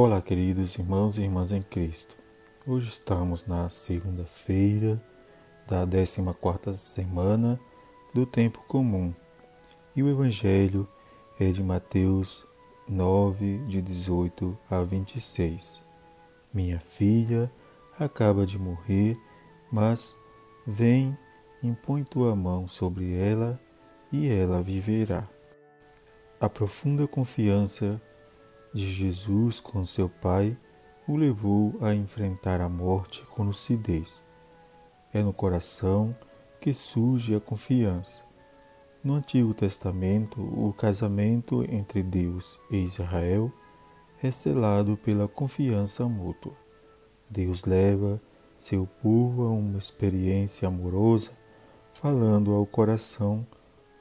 Olá, queridos irmãos e irmãs em Cristo. Hoje estamos na segunda-feira da 14 semana do tempo comum. E o evangelho é de Mateus 9 de 18 a 26. Minha filha acaba de morrer, mas vem, impõe tua mão sobre ela e ela viverá. A profunda confiança de Jesus com seu Pai o levou a enfrentar a morte com lucidez. É no coração que surge a confiança. No Antigo Testamento, o casamento entre Deus e Israel é selado pela confiança mútua. Deus leva seu povo a uma experiência amorosa, falando ao coração,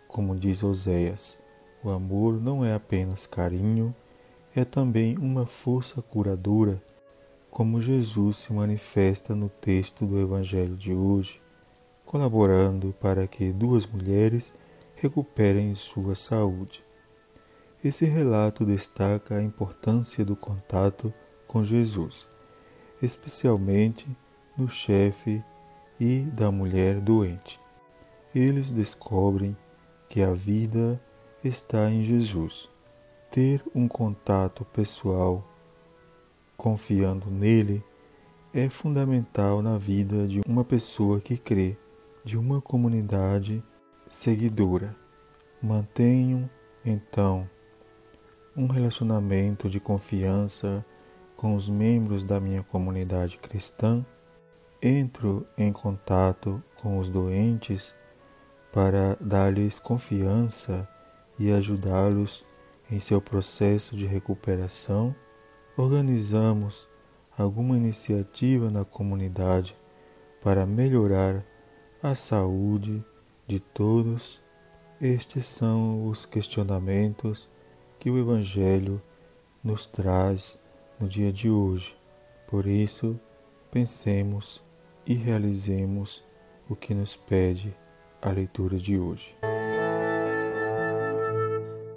como diz Oséias: o amor não é apenas carinho, é também uma força curadora, como Jesus se manifesta no texto do Evangelho de hoje, colaborando para que duas mulheres recuperem sua saúde. Esse relato destaca a importância do contato com Jesus, especialmente no chefe e da mulher doente. Eles descobrem que a vida está em Jesus ter um contato pessoal confiando nele é fundamental na vida de uma pessoa que crê, de uma comunidade seguidora. Mantenho, então, um relacionamento de confiança com os membros da minha comunidade cristã, entro em contato com os doentes para dar-lhes confiança e ajudá-los em seu processo de recuperação, organizamos alguma iniciativa na comunidade para melhorar a saúde de todos. Estes são os questionamentos que o Evangelho nos traz no dia de hoje. Por isso, pensemos e realizemos o que nos pede a leitura de hoje.